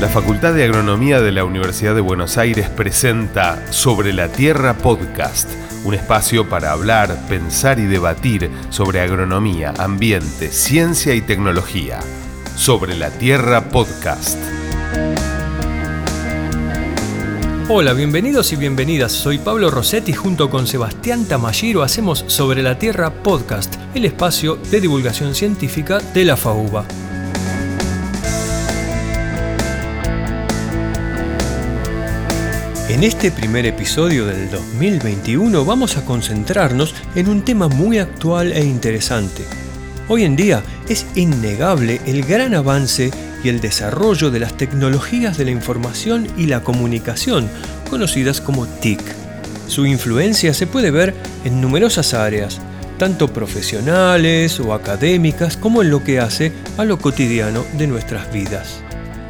La Facultad de Agronomía de la Universidad de Buenos Aires presenta Sobre la Tierra Podcast, un espacio para hablar, pensar y debatir sobre agronomía, ambiente, ciencia y tecnología. Sobre la Tierra Podcast. Hola, bienvenidos y bienvenidas. Soy Pablo Rossetti junto con Sebastián Tamayiro hacemos Sobre la Tierra Podcast, el espacio de divulgación científica de la FAUBA. En este primer episodio del 2021 vamos a concentrarnos en un tema muy actual e interesante. Hoy en día es innegable el gran avance y el desarrollo de las tecnologías de la información y la comunicación, conocidas como TIC. Su influencia se puede ver en numerosas áreas, tanto profesionales o académicas como en lo que hace a lo cotidiano de nuestras vidas.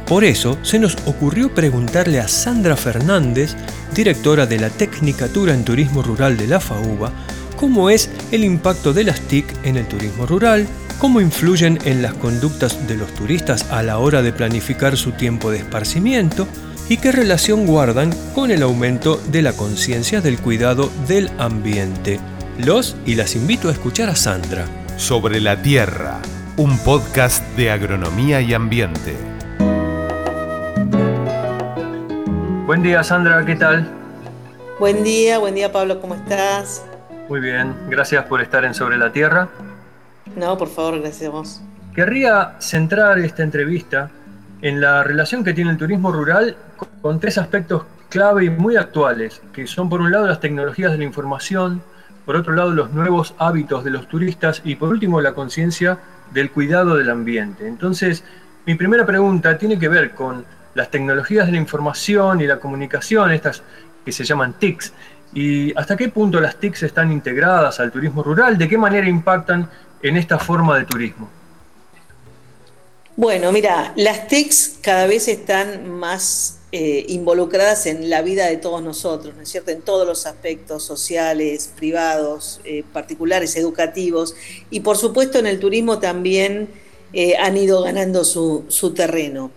Por eso se nos ocurrió preguntarle a Sandra Fernández, directora de la Tecnicatura en Turismo Rural de la FAUBA, cómo es el impacto de las TIC en el turismo rural, cómo influyen en las conductas de los turistas a la hora de planificar su tiempo de esparcimiento y qué relación guardan con el aumento de la conciencia del cuidado del ambiente. Los y las invito a escuchar a Sandra. Sobre la Tierra, un podcast de agronomía y ambiente. Buen día Sandra, ¿qué tal? Buen día, buen día Pablo, ¿cómo estás? Muy bien, gracias por estar en Sobre la Tierra. No, por favor, gracias a vos. Querría centrar esta entrevista en la relación que tiene el turismo rural con tres aspectos clave y muy actuales, que son por un lado las tecnologías de la información, por otro lado los nuevos hábitos de los turistas y por último la conciencia del cuidado del ambiente. Entonces, mi primera pregunta tiene que ver con las tecnologías de la información y la comunicación, estas que se llaman TICs, y hasta qué punto las TICs están integradas al turismo rural, de qué manera impactan en esta forma de turismo. Bueno, mira, las TICs cada vez están más eh, involucradas en la vida de todos nosotros, ¿no es cierto? En todos los aspectos sociales, privados, eh, particulares, educativos, y por supuesto en el turismo también eh, han ido ganando su, su terreno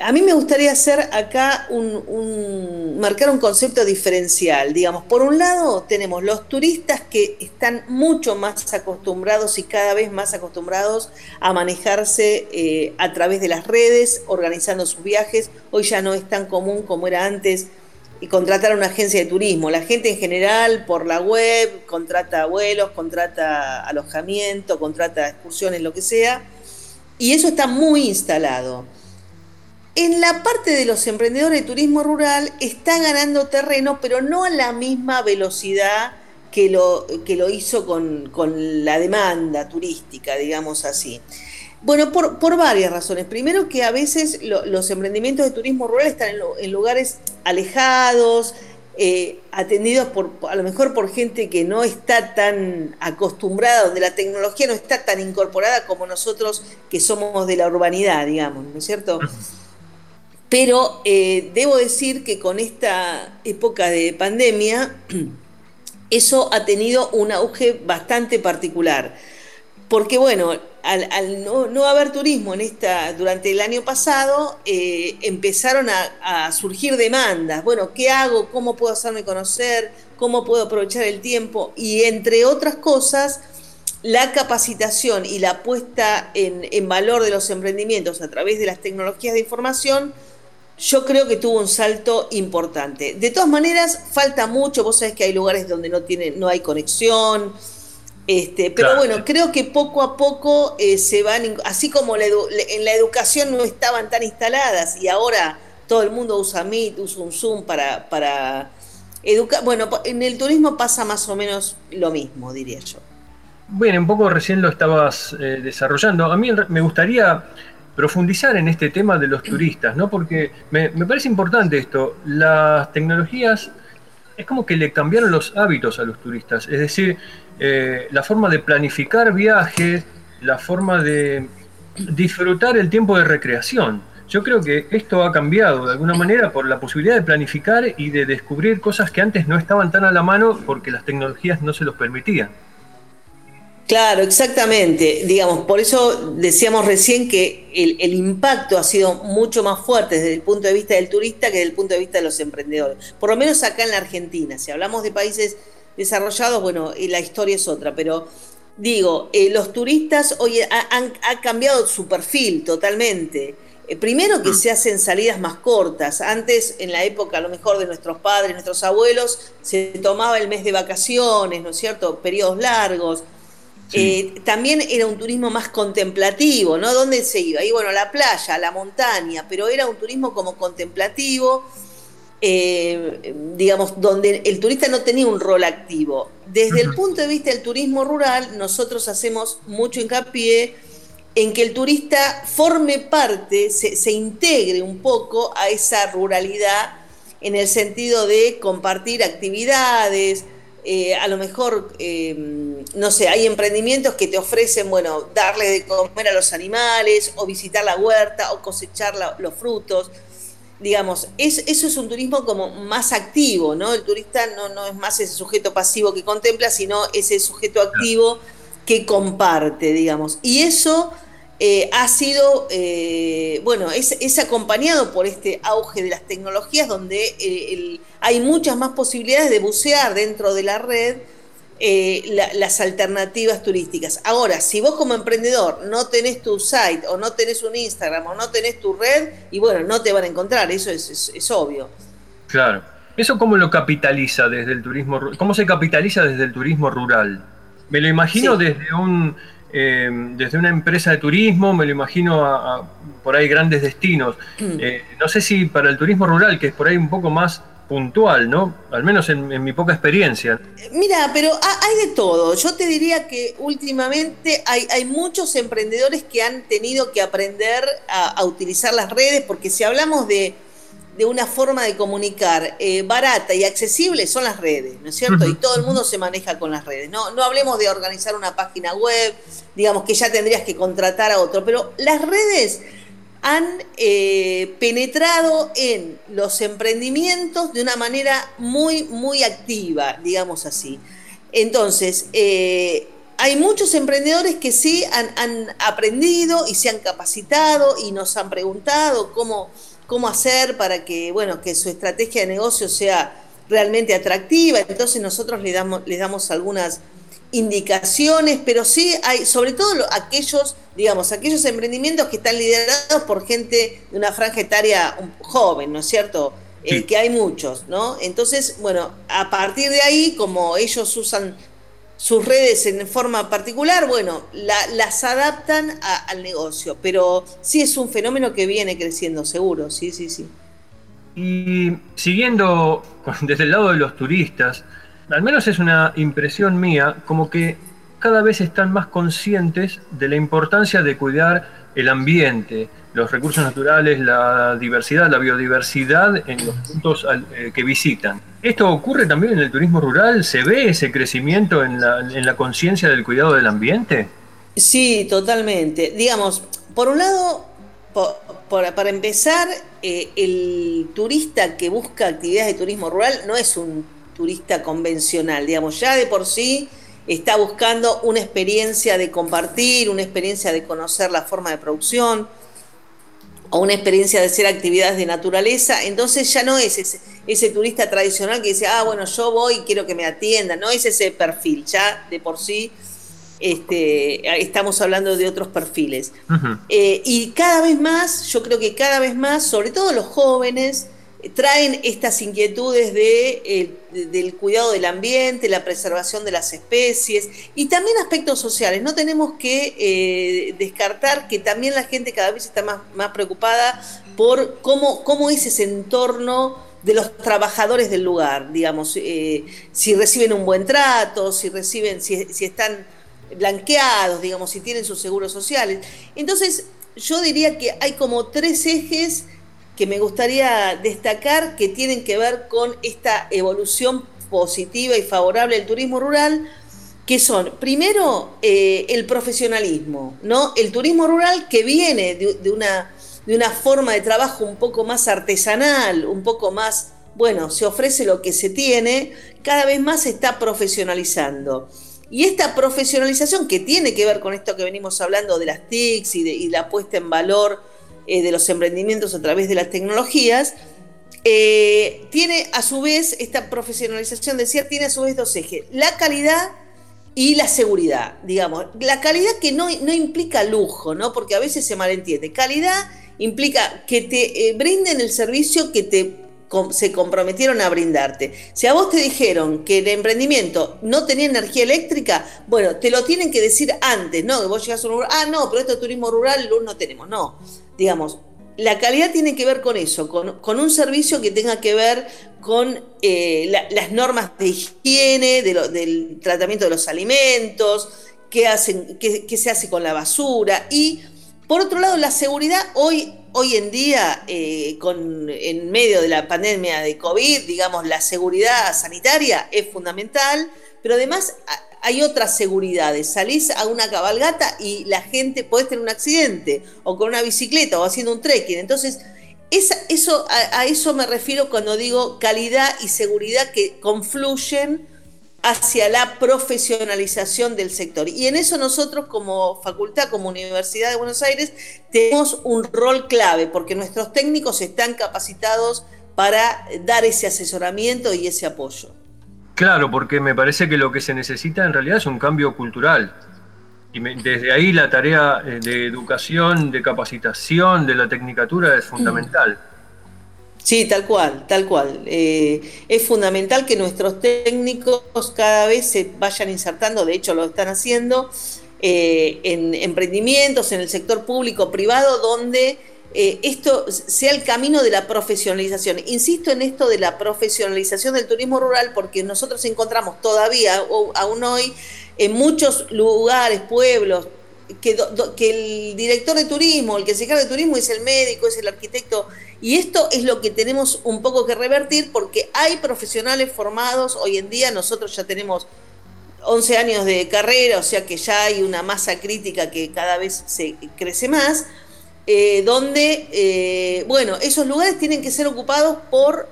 a mí me gustaría hacer acá un, marcar un concepto diferencial. Digamos, por un lado tenemos los turistas que están mucho más acostumbrados y cada vez más acostumbrados a manejarse eh, a través de las redes, organizando sus viajes. Hoy ya no es tan común como era antes y contratar a una agencia de turismo. La gente en general por la web contrata vuelos, contrata alojamiento, contrata excursiones, lo que sea. Y eso está muy instalado. En la parte de los emprendedores de turismo rural está ganando terreno, pero no a la misma velocidad que lo, que lo hizo con, la demanda turística, digamos así. Bueno, por, varias razones. Primero que a veces los emprendimientos de turismo rural están en, lugares alejados, eh, atendidos por, a lo mejor por gente que no está tan acostumbrada, donde la tecnología no está tan incorporada como nosotros que somos de la urbanidad, digamos, ¿no es cierto? Pero eh, debo decir que con esta época de pandemia, eso ha tenido un auge bastante particular. Porque bueno, al, no, haber turismo en esta, durante el año pasado, eh, empezaron a, surgir demandas. Bueno, ¿qué hago? ¿Cómo puedo hacerme conocer? ¿Cómo puedo aprovechar el tiempo? Y entre otras cosas, la capacitación y la puesta en valor de los emprendimientos a través de las tecnologías de información yo creo que tuvo un salto importante. De todas maneras, falta mucho, vos sabés que hay lugares donde no, tiene, no hay conexión, este, pero bueno, creo que poco a poco eh, se van, así como en la educación no estaban tan instaladas y ahora todo el mundo usa Meet, usa un Zoom para, para educar, bueno, en el turismo pasa más o menos lo mismo, diría yo. Bueno, un poco recién lo estabas eh, desarrollando. A mí me gustaría profundizar en este tema de los turistas, ¿no? Porque me, parece importante esto. Las tecnologías es como que le cambiaron los hábitos a los turistas. Es decir, eh, la forma de planificar viajes, la forma de disfrutar el tiempo de recreación. Yo creo que esto ha cambiado de alguna manera por la posibilidad de planificar y de descubrir cosas que antes no estaban tan a la mano porque las tecnologías no se los permitían. Claro, exactamente. Digamos, por eso decíamos recién que el, impacto ha sido mucho más fuerte desde el punto de vista del turista que desde el punto de vista de los emprendedores. Por lo menos acá en la Argentina. Si hablamos de países desarrollados, bueno, la historia es otra, pero digo, eh, los turistas hoy han, cambiado su perfil totalmente. Eh, primero que se hacen salidas más cortas. Antes, en la época a lo mejor de nuestros padres, nuestros abuelos, se tomaba el mes de vacaciones, ¿no es cierto? Periodos largos. Eh, también era un turismo más contemplativo, ¿no? ¿Dónde se iba? Y bueno, a la playa, a la montaña, pero era un turismo como contemplativo, eh, digamos, donde el turista no tenía un rol activo. Desde el punto de vista del turismo rural, nosotros hacemos mucho hincapié en que el turista forme parte, se, se integre un poco a esa ruralidad en el sentido de compartir actividades, eh, a lo mejor, eh, no sé, hay emprendimientos que te ofrecen, bueno, darle de comer a los animales, o visitar la huerta, o cosechar los frutos. Digamos, eso es un turismo como más activo, ¿no? El turista no, no es más ese sujeto pasivo que contempla, sino ese sujeto activo que comparte, digamos. Y eso eh, ha sido, eh, bueno, es, acompañado por este auge de las tecnologías donde eh, hay muchas más posibilidades de bucear dentro de la red las alternativas turísticas. Ahora, si vos como emprendedor no tenés tu site o no tenés un Instagram o no tenés tu red, y bueno, no te van a encontrar, eso es, obvio. Claro. ¿Eso cómo lo capitaliza desde el turismo? ¿Cómo se capitaliza desde el turismo rural? Me lo imagino desde un Em, desde una empresa de turismo, me lo imagino a, por ahí grandes destinos. Mm. Eh, no sé si para el turismo rural, que es por ahí un poco más puntual, ¿no? Al menos en, mi poca experiencia. Mira, pero hay de todo. Yo te diría que últimamente hay, hay muchos emprendedores que han tenido que aprender a utilizar las redes, porque si hablamos de de una forma de comunicar eh, barata y accesible son las redes, ¿no es cierto? Y todo el mundo se maneja con las redes. No, no hablemos de organizar una página web, digamos que ya tendrías que contratar a otro, pero las redes han eh, penetrado en los emprendimientos de una manera muy, muy activa, digamos así. Entonces, eh, hay muchos emprendedores que sí han, han aprendido y se han capacitado y nos han preguntado cómo cómo hacer para que, bueno, que su estrategia de negocio sea realmente atractiva. Entonces nosotros les damos, les damos algunas indicaciones, pero sí hay, sobre todo aquellos, digamos, aquellos emprendimientos que están liderados por gente de una franja etaria joven, ¿no es cierto? Eh, que hay muchos, ¿no? Entonces, bueno, a partir de ahí, como ellos usan sus redes en forma particular, bueno, las adaptan al negocio, pero sí es un fenómeno que viene creciendo, seguro, sí, sí, sí. Y siguiendo desde el lado de los turistas, al menos es una impresión mía, como que cada vez están más conscientes de la importancia de cuidar el ambiente, los recursos naturales, la diversidad, la biodiversidad en los puntos eh, que visitan. ¿Esto ocurre también en el turismo rural? ¿Se ve ese crecimiento en la, conciencia del cuidado del ambiente? Sí, totalmente. Digamos, por un lado, para empezar, eh, el turista que busca actividades de turismo rural no es un turista convencional, digamos, ya de por sí está buscando una experiencia de compartir, una experiencia de conocer la forma de producción o una experiencia de hacer actividades de naturaleza, entonces ya no es ese, turista tradicional que dice, ah, bueno, yo voy y quiero que me atiendan, no es ese perfil, ya de por sí este, estamos hablando de otros perfiles. Eh, y cada vez más, yo creo que cada vez más, sobre todo los jóvenes, traen estas inquietudes de, del cuidado del ambiente, la preservación de las especies y también aspectos sociales. No tenemos que eh, descartar que también la gente cada vez está más, más preocupada por cómo, cómo es ese entorno de los trabajadores del lugar, digamos, eh, si reciben un buen trato, si reciben, si, si están blanqueados, digamos, si tienen sus seguros sociales. Entonces, yo diría que hay como tres ejes que me gustaría destacar que tienen que ver con esta evolución positiva y favorable del turismo rural, que son, primero, eh, el profesionalismo, ¿no? El turismo rural que viene de, una, de una forma de trabajo un poco más artesanal, un poco más, bueno, se ofrece lo que se tiene, cada vez más se está profesionalizando. Y esta profesionalización que tiene que ver con esto que venimos hablando de las TICs y, de, la puesta en valor eh, de los emprendimientos a través de las tecnologías, eh, tiene a su vez, esta profesionalización, decía, tiene a su vez dos ejes, la calidad y la seguridad, digamos. La calidad que no, no implica lujo, ¿no? Porque a veces se malentiende. Calidad implica que te eh, brinden el servicio que te se comprometieron a brindarte. Si a vos te dijeron que el emprendimiento no tenía energía eléctrica, bueno, te lo tienen que decir antes, ¿no? Que vos llegas a un lugar, ah, no, pero esto es turismo rural, luz no tenemos. No, digamos, la calidad tiene que ver con eso, con, un servicio que tenga que ver con eh, las normas de higiene, del tratamiento de los alimentos, qué, hacen, qué, se hace con la basura y por otro lado, la seguridad. Hoy, hoy en día, eh, con, en medio de la pandemia de COVID, digamos, la seguridad sanitaria es fundamental, pero además hay otras seguridades. Salís a una cabalgata y la gente puede tener un accidente, o con una bicicleta, o haciendo un trekking. Entonces, eso, a eso me refiero cuando digo calidad y seguridad que confluyen hacia la profesionalización del sector. Y en eso nosotros como facultad, como Universidad de Buenos Aires, tenemos un rol clave, porque nuestros técnicos están capacitados para dar ese asesoramiento y ese apoyo. Claro, porque me parece que lo que se necesita en realidad es un cambio cultural. Y desde ahí la tarea eh, de educación, de capacitación, de la tecnicatura es fundamental. Sí, tal cual, tal cual. Eh, es fundamental que nuestros técnicos cada vez se vayan insertando, de hecho lo están haciendo, eh, en emprendimientos, en el sector público, privado, donde eh, esto sea el camino de la profesionalización. Insisto en esto de la profesionalización del turismo rural porque nosotros encontramos todavía, aún hoy, en muchos lugares, pueblos, que, que el director de turismo, el que se encarga de turismo es el médico, es el arquitecto, y esto es lo que tenemos un poco que revertir porque hay profesionales formados, hoy en día nosotros ya tenemos 11 años de carrera, o sea que ya hay una masa crítica que cada vez se crece más, eh, donde, eh, bueno, esos lugares tienen que ser ocupados por,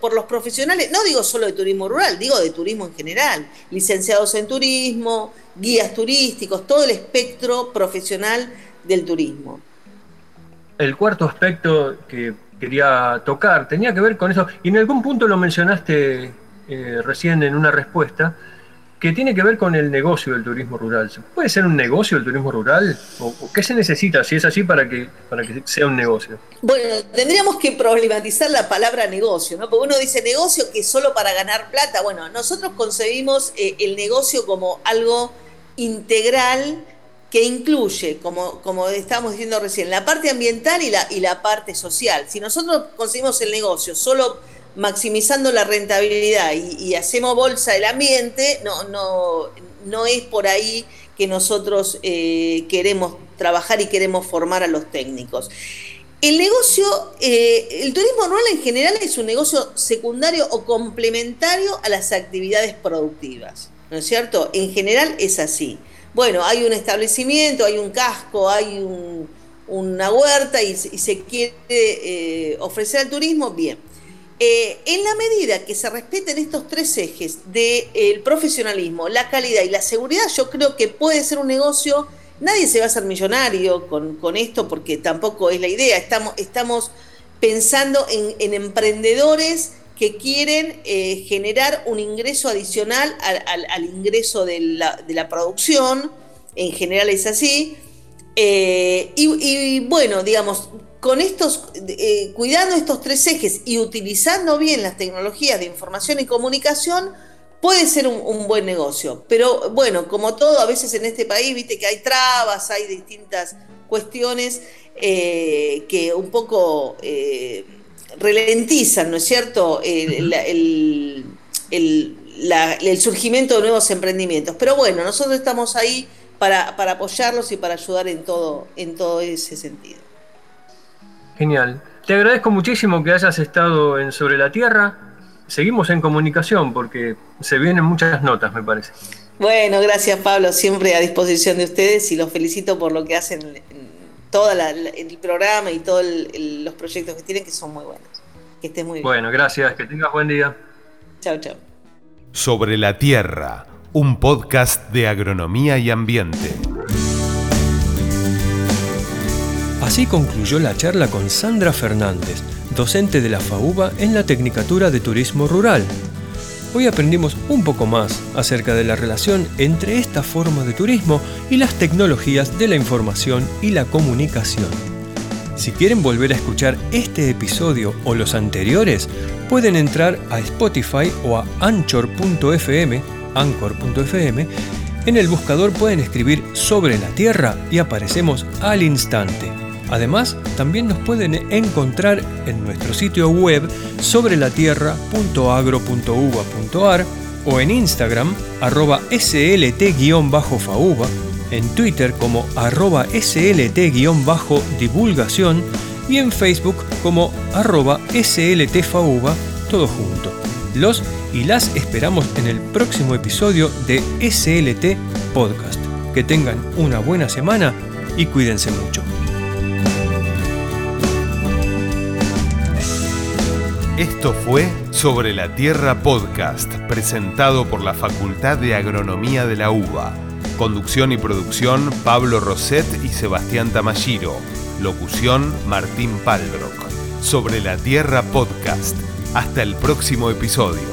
por los profesionales, no digo solo de turismo rural, digo de turismo en general, licenciados en turismo, guías turísticos, todo el espectro profesional del turismo. El cuarto aspecto que quería tocar, tenía que ver con eso, y en algún punto lo mencionaste eh, recién en una respuesta, que tiene que ver con el negocio del turismo rural. ¿Puede ser un negocio el turismo rural? ¿O, qué se necesita, si es así, para que, para que sea un negocio? Bueno, tendríamos que problematizar la palabra negocio, ¿no? Porque uno dice negocio que solo para ganar plata. Bueno, nosotros concebimos eh, el negocio como algo integral que incluye, como, como estábamos diciendo recién, la parte ambiental y la, y la parte social. Si nosotros conseguimos el negocio solo maximizando la rentabilidad y, hacemos bolsa del ambiente, no, no, no es por ahí que nosotros eh, queremos trabajar y queremos formar a los técnicos. El negocio, eh, el turismo rural en general es un negocio secundario o complementario a las actividades productivas, ¿no es cierto? En general es así bueno, hay un establecimiento, hay un casco, hay una huerta y, se quiere eh, ofrecer al turismo, bien. Eh, en la medida que se respeten estos tres ejes del profesionalismo, la calidad y la seguridad, yo creo que puede ser un negocio. Nadie se va a hacer millonario con, esto porque tampoco es la idea. Estamos, pensando en emprendedores que quieren eh, generar un ingreso adicional al, ingreso de la, producción, en general es así. Eh, y, bueno, digamos, con estos, eh, cuidando estos tres ejes y utilizando bien las tecnologías de información y comunicación, puede ser un, buen negocio. Pero bueno, como todo, a veces en este país, viste que hay trabas, hay distintas cuestiones que un poco ralentizan, ¿no es cierto?, el, surgimiento de nuevos emprendimientos. Pero bueno, nosotros estamos ahí para, apoyarlos y para ayudar en todo, en todo ese sentido. Genial. Te agradezco muchísimo que hayas estado en Sobre la Tierra. Seguimos en comunicación porque se vienen muchas notas, me parece. Bueno, gracias Pablo, siempre a disposición de ustedes y los felicito por lo que hacen todo el programa y todos los proyectos que tienen que son muy buenos. Que estés muy bien. Bueno, gracias, que tengas buen día. Chao, chao. Sobre la Tierra, un podcast de agronomía y ambiente. Así concluyó la charla con Sandra Fernández, docente de la FAUBA en la Tecnicatura de Turismo Rural. Hoy aprendimos un poco más acerca de la relación entre esta forma de turismo y las tecnologías de la información y la comunicación. Si quieren volver a escuchar este episodio o los anteriores, pueden entrar a Spotify o a anchor.fm, anchor.fm. En el buscador pueden escribir sobre la Tierra y aparecemos al instante. Además, también nos pueden encontrar en nuestro sitio web sobre la o en Instagram arroba slt-fauba en Twitter como arroba slt-divulgación y en Facebook como arroba sltfauba, todo junto. Los y las esperamos en el próximo episodio de SLT Podcast. Que tengan una buena semana y cuídense mucho. Esto fue Sobre la Tierra Podcast, presentado por la Facultad de Agronomía de la UBA. Conducción y producción Pablo Roset y Sebastián Tamashiro. Locución Martín Paldrock. Sobre la Tierra Podcast. Hasta el próximo episodio.